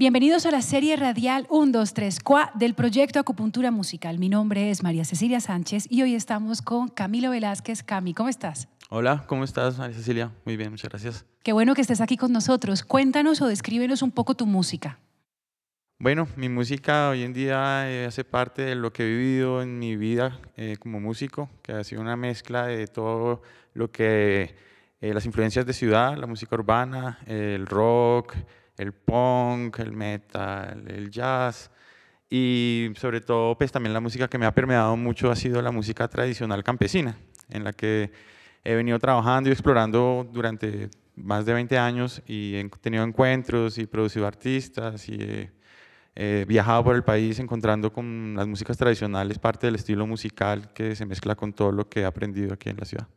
Bienvenidos a la serie radial 1, 2, 3, Qua del proyecto Acupuntura Musical. Mi nombre es María Cecilia Sánchez y hoy estamos con Camilo Velázquez. Cami, ¿cómo estás? Hola, ¿cómo estás, María Cecilia? Muy bien, muchas gracias. Qué bueno que estés aquí con nosotros. Cuéntanos o descríbenos un poco tu música. Bueno, mi música hoy en día eh, hace parte de lo que he vivido en mi vida eh, como músico, que ha sido una mezcla de todo lo que, eh, las influencias de ciudad, la música urbana, el rock, el punk, el metal, el jazz y sobre todo pues también la música que me ha permeado mucho ha sido la música tradicional campesina, en la que he venido trabajando y explorando durante más de 20 años y he tenido encuentros y producido artistas y he, viajado por el país encontrando con las músicas tradicionales parte del estilo musical que se mezcla con todo lo que he aprendido aquí en la ciudad.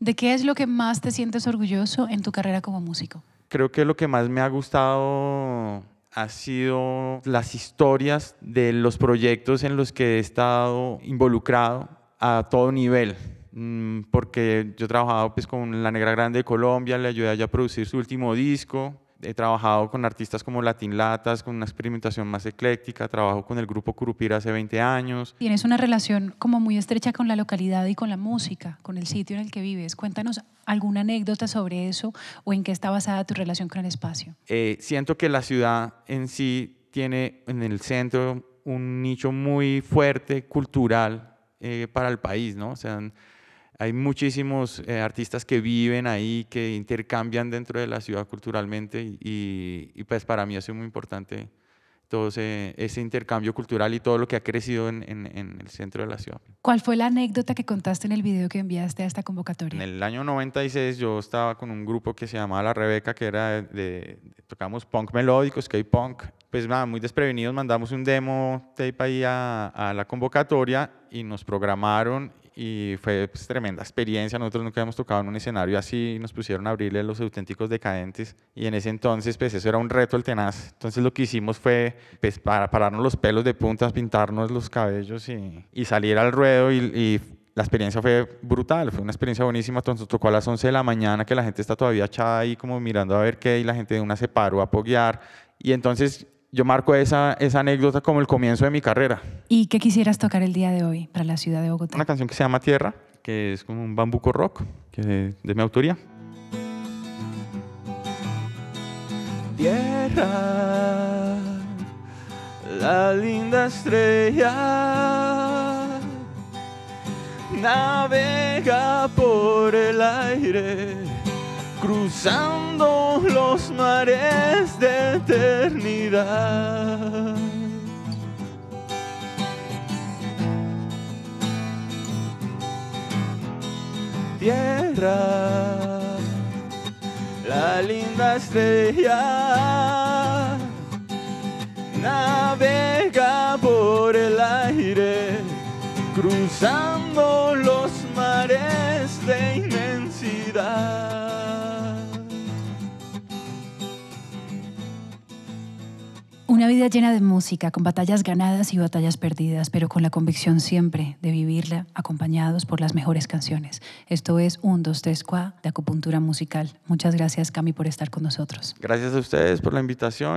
¿De qué es lo que más te sientes orgulloso en tu carrera como músico? Creo que lo que más me ha gustado ha sido las historias de los proyectos en los que he estado involucrado a todo nivel. Mm, porque yo he trabajado pues, con La Negra Grande de Colombia, le ayudé a ella a producir su último disco, he trabajado con artistas como Latin Latas, con una experimentación más ecléctica, trabajo con el grupo Curupira hace 20 años. Tienes una relación como muy estrecha con la localidad y con la música, con el sitio en el que vives. Cuéntanos alguna anécdota sobre eso o en qué está basada tu relación con el espacio. Eh, siento que la ciudad en sí tiene en el centro un nicho muy fuerte cultural eh, para el país, ¿no? O sea, hay muchísimos eh, artistas que viven ahí, que intercambian dentro de la ciudad culturalmente y, pues para mí ha sido muy importante todo ese, intercambio cultural y todo lo que ha crecido en, el centro de la ciudad. ¿Cuál fue la anécdota que contaste en el video que enviaste a esta convocatoria? En el año 96 yo estaba con un grupo que se llamaba La Rebeca, que era de, tocamos punk melódico, skate punk. Pues nada, muy desprevenidos, mandamos un demo tape ahí a, a la convocatoria y nos programaron y fue pues, tremenda experiencia. Nosotros nunca habíamos tocado en un escenario así, nos pusieron a abrirle los auténticos decadentes y en ese entonces pues eso era un reto el tenaz. Entonces lo que hicimos fue pues, para pararnos los pelos de puntas, pintarnos los cabellos y, y salir al ruedo y, y la experiencia fue brutal, fue una experiencia buenísima. Entonces tocó a las 11 de la mañana que la gente está todavía echada ahí como mirando a ver qué y la gente de una se paró a apoyar. Y entonces yo marco esa, esa anécdota como el comienzo de mi carrera. ¿Y qué quisieras tocar el día de hoy para la ciudad de Bogotá? Una canción que se llama Tierra, que es como un bambuco rock, que de, de mi autoría. Tierra, la linda estrella, navega por el aire cruzando los mares de eternidad. Tierra, la linda estrella navega por el aire, cruzando los vida llena de música, con batallas ganadas y batallas perdidas, pero con la convicción siempre de vivirla acompañados por las mejores canciones. Esto es un 2, 3, 4 de acupuntura musical. Muchas gracias, Cami, por estar con nosotros. Gracias a ustedes por la invitación.